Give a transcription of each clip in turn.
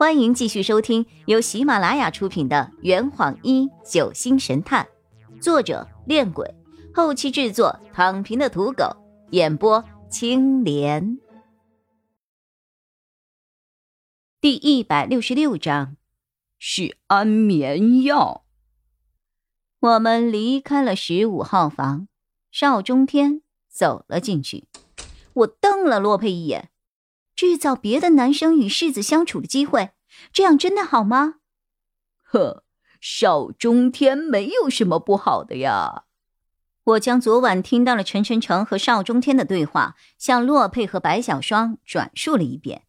欢迎继续收听由喜马拉雅出品的《圆谎一九星神探》，作者：恋鬼，后期制作：躺平的土狗，演播：青莲。第一百六十六章是安眠药。我们离开了十五号房，邵中天走了进去。我瞪了洛佩一眼。制造别的男生与世子相处的机会，这样真的好吗？呵，邵中天没有什么不好的呀。我将昨晚听到了陈晨成和邵中天的对话，向洛佩和白小霜转述了一遍。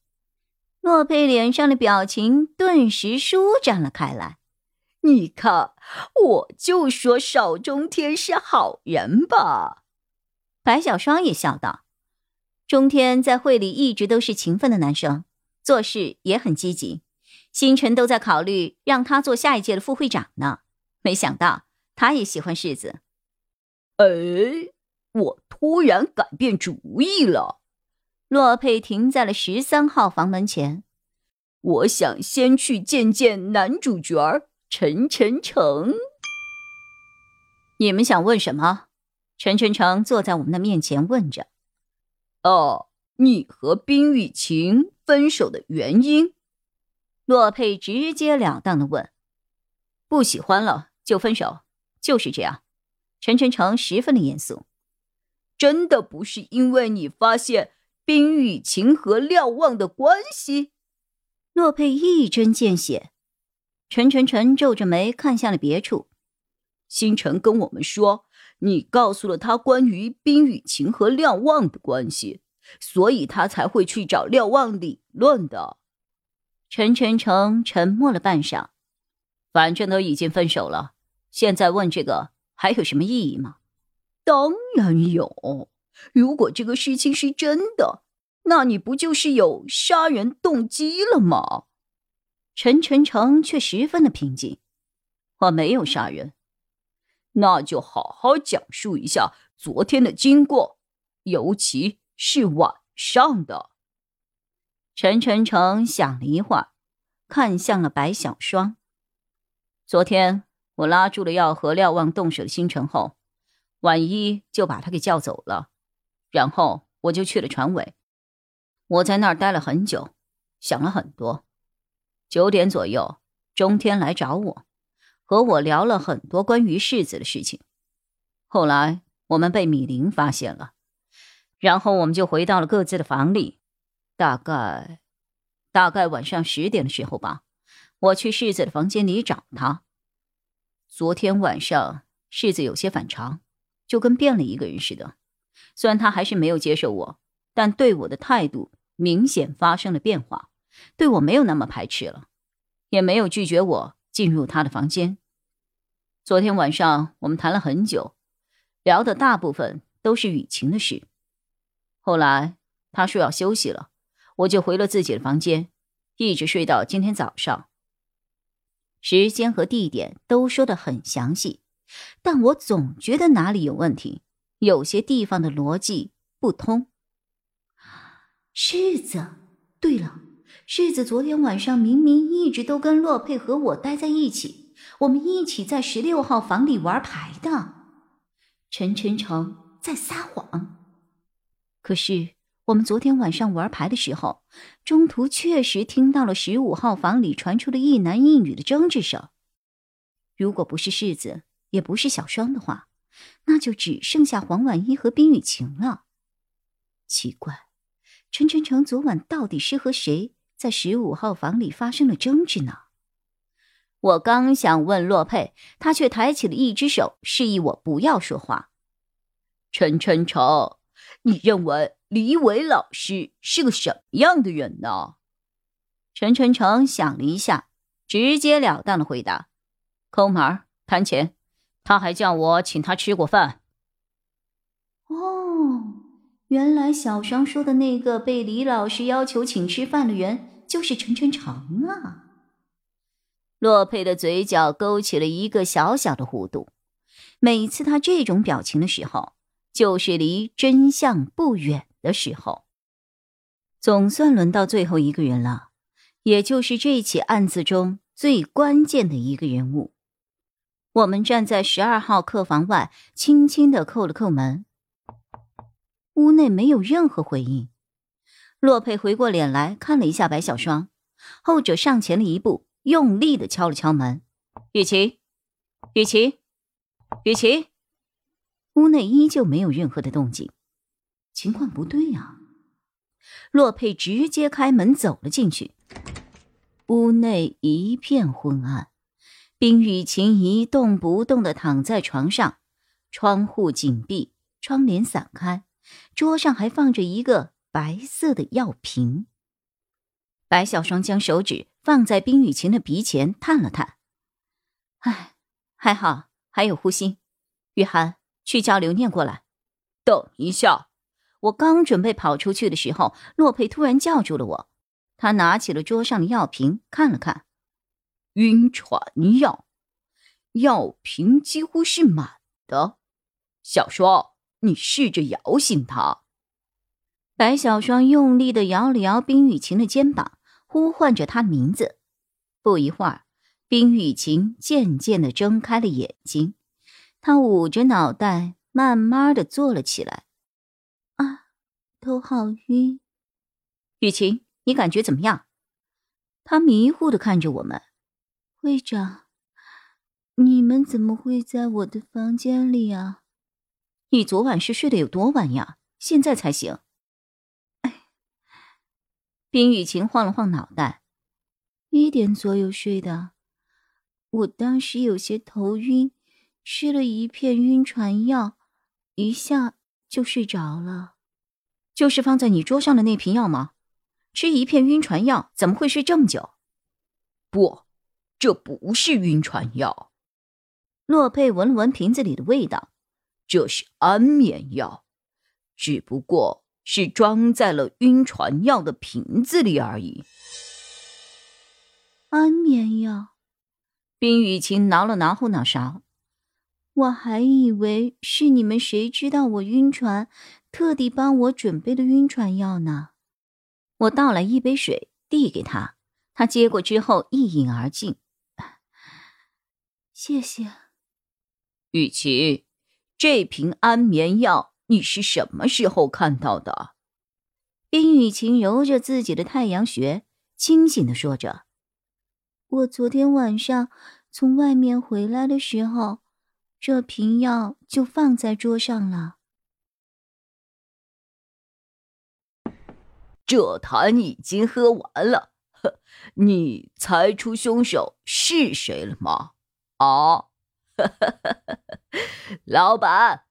洛佩脸上的表情顿时舒展了开来。你看，我就说邵中天是好人吧。白小霜也笑道。中天在会里一直都是勤奋的男生，做事也很积极。星辰都在考虑让他做下一届的副会长呢。没想到他也喜欢世子。哎，我突然改变主意了。洛佩停在了十三号房门前。我想先去见见男主角陈晨成。你们想问什么？陈晨成坐在我们的面前问着。哦，你和冰雨晴分手的原因？洛佩直截了当的问：“不喜欢了就分手，就是这样。”陈晨成十分的严肃：“真的不是因为你发现冰雨晴和廖望的关系？”洛佩一针见血。陈晨晨皱着眉看向了别处。星辰跟我们说。你告诉了他关于冰雨晴和廖望的关系，所以他才会去找廖望理论的。陈晨成沉默了半晌，反正都已经分手了，现在问这个还有什么意义吗？当然有。如果这个事情是真的，那你不就是有杀人动机了吗？陈晨成却十分的平静，我没有杀人。那就好好讲述一下昨天的经过，尤其是晚上的。陈晨成想了一会儿，看向了白小霜。昨天我拉住了要和廖望动手的星辰后，婉一就把他给叫走了，然后我就去了船尾。我在那儿待了很久，想了很多。九点左右，中天来找我。和我聊了很多关于世子的事情，后来我们被米林发现了，然后我们就回到了各自的房里。大概，大概晚上十点的时候吧，我去世子的房间里找他。昨天晚上世子有些反常，就跟变了一个人似的。虽然他还是没有接受我，但对我的态度明显发生了变化，对我没有那么排斥了，也没有拒绝我进入他的房间。昨天晚上我们谈了很久，聊的大部分都是雨晴的事。后来他说要休息了，我就回了自己的房间，一直睡到今天早上。时间和地点都说的很详细，但我总觉得哪里有问题，有些地方的逻辑不通。世子，对了，世子昨天晚上明明一直都跟洛佩和我待在一起。我们一起在十六号房里玩牌的，陈晨成在撒谎。可是我们昨天晚上玩牌的时候，中途确实听到了十五号房里传出了一男一女的争执声。如果不是世子，也不是小双的话，那就只剩下黄婉一和冰雨晴了。奇怪，陈晨成昨晚到底是和谁在十五号房里发生了争执呢？我刚想问洛佩，他却抬起了一只手，示意我不要说话。陈晨成，你认为李伟老师是个什么样的人呢？陈晨成想了一下，直截了当的回答：“抠门、贪钱，他还叫我请他吃过饭。”哦，原来小双说的那个被李老师要求请吃饭的人，就是陈晨成啊。洛佩的嘴角勾起了一个小小的弧度。每次他这种表情的时候，就是离真相不远的时候。总算轮到最后一个人了。也就是这起案子中最关键的一个人物。我们站在十二号客房外，轻轻的叩了叩门。屋内没有任何回应。洛佩回过脸来看了一下白小霜，后者上前了一步，用力的敲了敲门。雨晴，雨晴，雨晴。屋内依旧没有任何的动静，情况不对呀。洛佩直接开门走了进去，屋内一片昏暗。冰雨晴一动不动的躺在床上，窗户紧闭，窗帘散开，桌上还放着一个。白色的药瓶。白小霜将手指放在冰雨晴的鼻前，探了探。唉，还好，还有呼吸。雨涵，去叫刘念过来。等一下，我刚准备跑出去的时候，洛佩突然叫住了我。他拿起了桌上的药瓶，看了看，晕船药，药瓶几乎是满的。小双，你试着摇醒他。白小双用力的摇了摇冰雨晴的肩膀，呼唤着他的名字。不一会儿，冰雨晴渐渐的睁开了眼睛，她捂着脑袋，慢慢的坐了起来。啊，头好晕。雨晴，你感觉怎么样？他迷糊的看着我们。会长，你们怎么会在我的房间里啊？你昨晚是睡得有多晚呀？现在才醒。冰雨晴晃了晃脑袋，一点左右睡的。我当时有些头晕，吃了一片晕船药，一下就睡着了。就是放在你桌上的那瓶药吗？吃一片晕船药怎么会睡这么久？不，这不是晕船药。洛佩闻了闻瓶子里的味道，这是安眠药，只不过。是装在了晕船药的瓶子里而已。安眠药，冰雨晴挠了挠后脑勺，我还以为是你们谁知道我晕船，特地帮我准备的晕船药呢。我倒来一杯水递给他，他接过之后一饮而尽。谢谢，雨晴，这瓶安眠药。你是什么时候看到的？冰雨晴揉着自己的太阳穴，清醒的说着：“我昨天晚上从外面回来的时候，这瓶药就放在桌上了。”这坛已经喝完了，你猜出凶手是谁了吗？啊，老板。